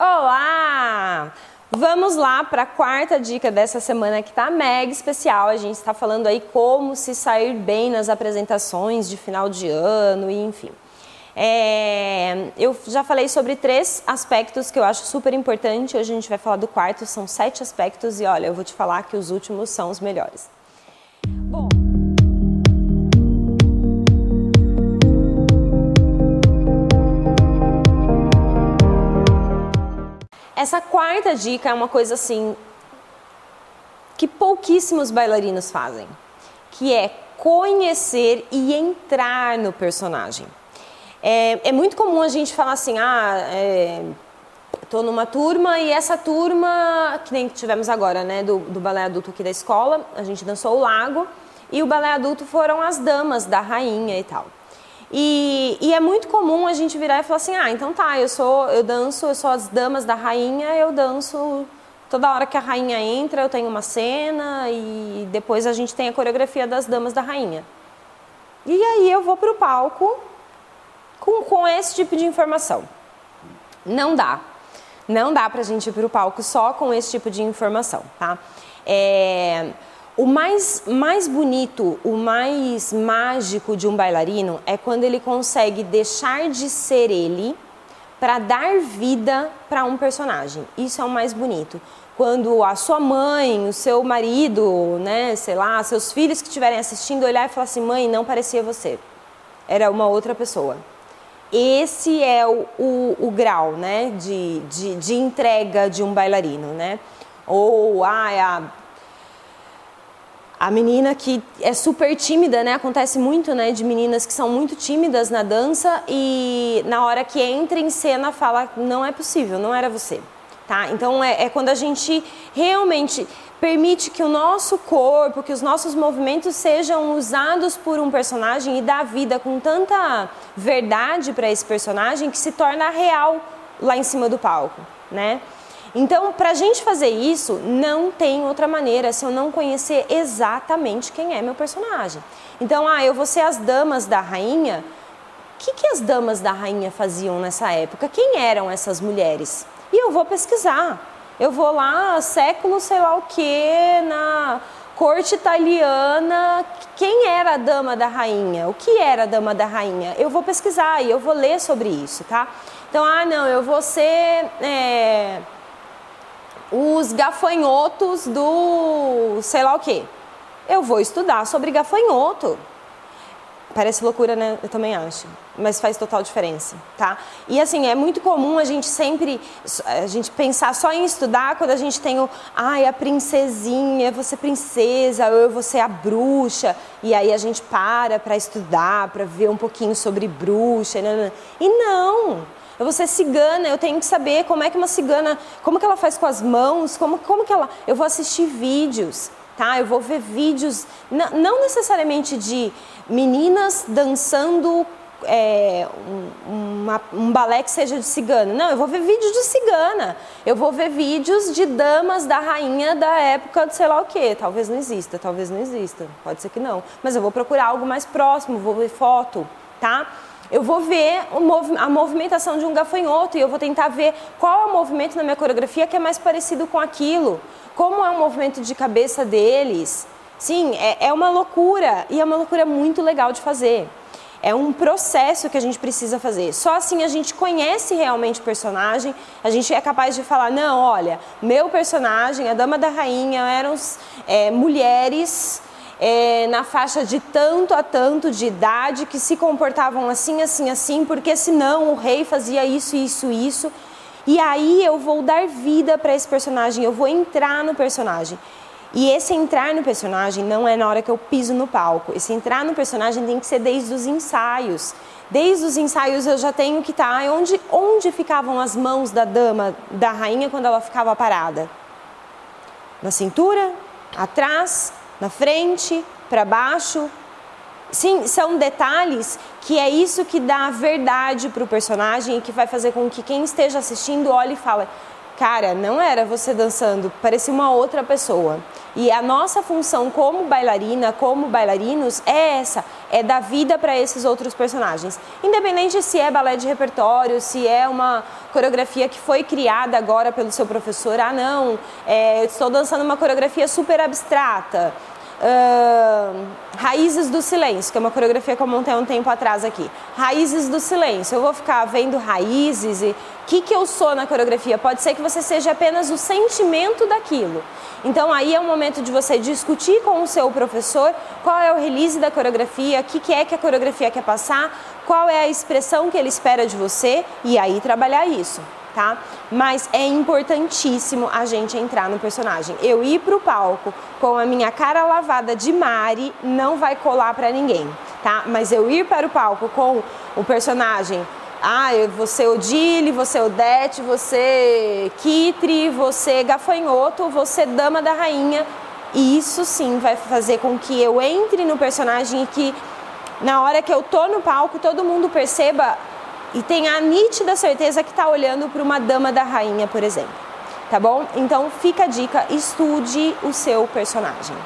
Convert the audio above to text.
Olá! Vamos lá para a quarta dica dessa semana que está mega especial. A gente está falando aí como se sair bem nas apresentações de final de ano e enfim. É, eu já falei sobre três aspectos que eu acho super importante. Hoje a gente vai falar do quarto, são sete aspectos e olha, eu vou te falar que os últimos são os melhores. Essa quarta dica é uma coisa assim que pouquíssimos bailarinos fazem, que é conhecer e entrar no personagem. É, é muito comum a gente falar assim, ah, estou numa turma e essa turma, que nem tivemos agora, né, do, do balé adulto aqui da escola, a gente dançou o lago e o balé adulto foram as damas da rainha e tal. E, e, é muito comum a gente virar e falar assim, ah, então tá, eu sou, eu danço, eu sou as damas da rainha, eu danço toda hora que a rainha entra, eu tenho uma cena e depois a gente tem a coreografia das damas da rainha. E aí eu vou pro palco com, com esse tipo de informação. Não dá. Não dá pra gente ir pro palco só com esse tipo de informação, tá? É, o mais, mais bonito, o mais mágico de um bailarino é quando ele consegue deixar de ser ele para dar vida para um personagem. Isso é o mais bonito. Quando a sua mãe, o seu marido, né, sei lá, seus filhos que estiverem assistindo olhar e falar assim: mãe, não parecia você, era uma outra pessoa. Esse é o, o, o grau né, de, de, de entrega de um bailarino, né? Ou ah, a a menina que é super tímida, né? Acontece muito, né? De meninas que são muito tímidas na dança e na hora que entra em cena fala não é possível, não era você, tá? Então é, é quando a gente realmente permite que o nosso corpo, que os nossos movimentos sejam usados por um personagem e dá vida com tanta verdade para esse personagem que se torna real lá em cima do palco, né? Então, para a gente fazer isso, não tem outra maneira se eu não conhecer exatamente quem é meu personagem. Então, ah, eu vou ser as damas da rainha. O que, que as damas da rainha faziam nessa época? Quem eram essas mulheres? E eu vou pesquisar. Eu vou lá, século sei lá o que, na corte italiana, quem era a dama da rainha? O que era a dama da rainha? Eu vou pesquisar e eu vou ler sobre isso, tá? Então, ah, não, eu vou ser. É os gafanhotos do sei lá o que. Eu vou estudar sobre gafanhoto. Parece loucura, né? Eu também acho. Mas faz total diferença, tá? E assim, é muito comum a gente sempre a gente pensar só em estudar quando a gente tem o ai, a princesinha, você princesa, ou eu vou ser a bruxa. E aí a gente para para estudar, para ver um pouquinho sobre bruxa. E não! Eu vou ser cigana, eu tenho que saber como é que uma cigana, como que ela faz com as mãos, como, como que ela. Eu vou assistir vídeos, tá? Eu vou ver vídeos, não necessariamente de meninas dançando é, um, uma, um balé que seja de cigana. Não, eu vou ver vídeos de cigana. Eu vou ver vídeos de damas da rainha da época de sei lá o que. Talvez não exista, talvez não exista. Pode ser que não. Mas eu vou procurar algo mais próximo, vou ver foto, tá? Eu vou ver a movimentação de um gafanhoto e eu vou tentar ver qual é o movimento na minha coreografia que é mais parecido com aquilo, como é o movimento de cabeça deles. Sim, é, é uma loucura e é uma loucura muito legal de fazer. É um processo que a gente precisa fazer. Só assim a gente conhece realmente o personagem, a gente é capaz de falar: não, olha, meu personagem, a Dama da Rainha, eram é, mulheres é, na faixa de tanto a tanto de idade que se comportavam assim, assim, assim, porque senão o rei fazia isso, isso, isso. E aí eu vou dar vida para esse personagem, eu vou entrar no personagem. E esse entrar no personagem não é na hora que eu piso no palco. Esse entrar no personagem tem que ser desde os ensaios. Desde os ensaios eu já tenho que estar tá onde, onde ficavam as mãos da dama, da rainha, quando ela ficava parada. Na cintura, atrás, na frente, para baixo. Sim, são detalhes que é isso que dá verdade para o personagem e que vai fazer com que quem esteja assistindo olhe e fale: cara, não era você dançando, parecia uma outra pessoa. E a nossa função como bailarina, como bailarinos, é essa: é dar vida para esses outros personagens. Independente se é balé de repertório, se é uma coreografia que foi criada agora pelo seu professor, ah não, é, estou dançando uma coreografia super abstrata. Uh, Raízes do Silêncio, que é uma coreografia que eu montei um tempo atrás aqui. Raízes do Silêncio. Eu vou ficar vendo raízes e o que, que eu sou na coreografia. Pode ser que você seja apenas o sentimento daquilo. Então aí é o momento de você discutir com o seu professor qual é o release da coreografia, o que, que é que a coreografia quer passar, qual é a expressão que ele espera de você e aí trabalhar isso tá? Mas é importantíssimo a gente entrar no personagem. Eu ir pro palco com a minha cara lavada de Mari não vai colar para ninguém, tá? Mas eu ir para o palco com o personagem ah, você Odile, você Odete, você Kitri, você gafanhoto, você dama da rainha. Isso sim vai fazer com que eu entre no personagem e que na hora que eu tô no palco todo mundo perceba e tem a nítida certeza que está olhando para uma dama da rainha, por exemplo. Tá bom? Então fica a dica, estude o seu personagem.